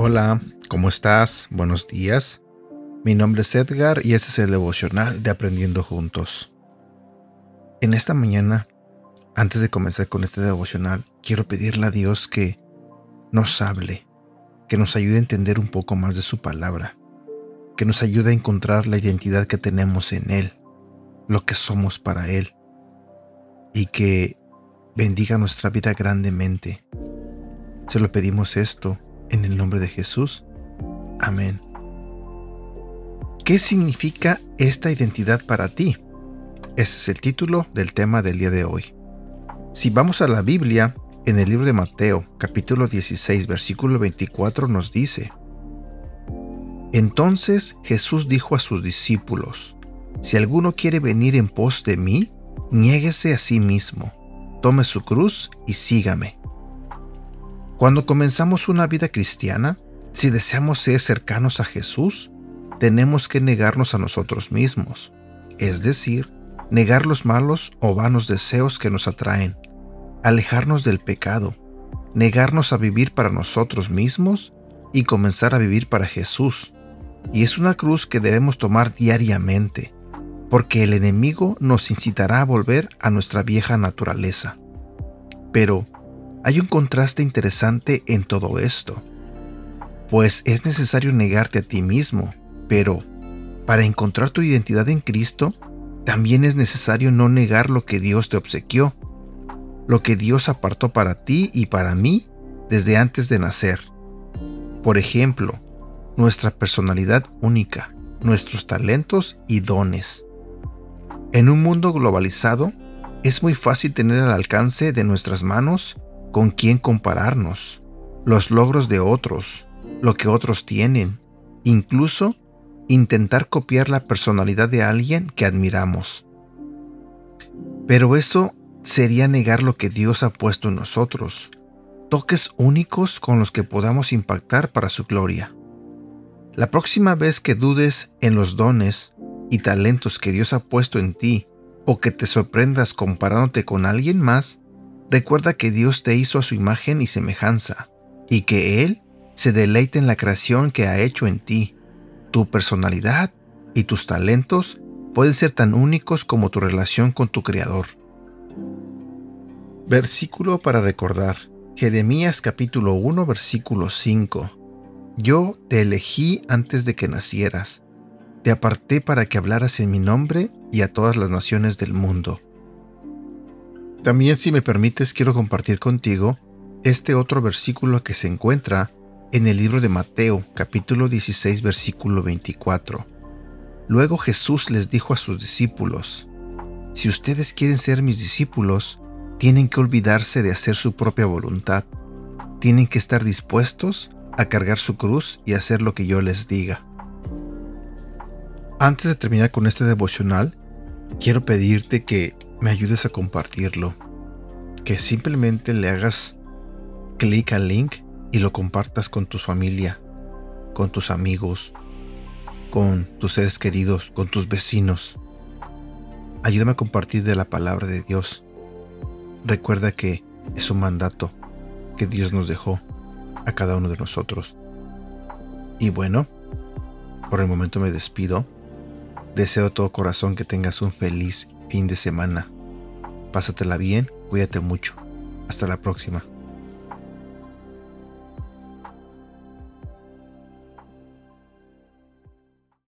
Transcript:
Hola, ¿cómo estás? Buenos días. Mi nombre es Edgar y este es el devocional de Aprendiendo Juntos. En esta mañana, antes de comenzar con este devocional, quiero pedirle a Dios que nos hable, que nos ayude a entender un poco más de su palabra, que nos ayude a encontrar la identidad que tenemos en Él, lo que somos para Él, y que bendiga nuestra vida grandemente. Se lo pedimos esto en el nombre de Jesús. Amén. ¿Qué significa esta identidad para ti? Ese es el título del tema del día de hoy. Si vamos a la Biblia, en el libro de Mateo, capítulo 16, versículo 24 nos dice, Entonces Jesús dijo a sus discípulos, Si alguno quiere venir en pos de mí, niéguese a sí mismo, tome su cruz y sígame. Cuando comenzamos una vida cristiana, si deseamos ser cercanos a Jesús, tenemos que negarnos a nosotros mismos, es decir, negar los malos o vanos deseos que nos atraen, alejarnos del pecado, negarnos a vivir para nosotros mismos y comenzar a vivir para Jesús. Y es una cruz que debemos tomar diariamente, porque el enemigo nos incitará a volver a nuestra vieja naturaleza. Pero, hay un contraste interesante en todo esto, pues es necesario negarte a ti mismo, pero para encontrar tu identidad en Cristo, también es necesario no negar lo que Dios te obsequió, lo que Dios apartó para ti y para mí desde antes de nacer. Por ejemplo, nuestra personalidad única, nuestros talentos y dones. En un mundo globalizado, es muy fácil tener al alcance de nuestras manos con quién compararnos, los logros de otros, lo que otros tienen, incluso intentar copiar la personalidad de alguien que admiramos. Pero eso sería negar lo que Dios ha puesto en nosotros, toques únicos con los que podamos impactar para su gloria. La próxima vez que dudes en los dones y talentos que Dios ha puesto en ti, o que te sorprendas comparándote con alguien más, Recuerda que Dios te hizo a su imagen y semejanza, y que Él se deleita en la creación que ha hecho en ti. Tu personalidad y tus talentos pueden ser tan únicos como tu relación con tu Creador. Versículo para recordar. Jeremías capítulo 1 versículo 5. Yo te elegí antes de que nacieras. Te aparté para que hablaras en mi nombre y a todas las naciones del mundo. También si me permites quiero compartir contigo este otro versículo que se encuentra en el libro de Mateo capítulo 16 versículo 24. Luego Jesús les dijo a sus discípulos, Si ustedes quieren ser mis discípulos, tienen que olvidarse de hacer su propia voluntad, tienen que estar dispuestos a cargar su cruz y hacer lo que yo les diga. Antes de terminar con este devocional, quiero pedirte que me ayudes a compartirlo. Que simplemente le hagas clic al link y lo compartas con tu familia, con tus amigos, con tus seres queridos, con tus vecinos. Ayúdame a compartir de la palabra de Dios. Recuerda que es un mandato que Dios nos dejó a cada uno de nosotros. Y bueno, por el momento me despido. Deseo de todo corazón que tengas un feliz fin de semana. Pásatela bien, cuídate mucho. Hasta la próxima.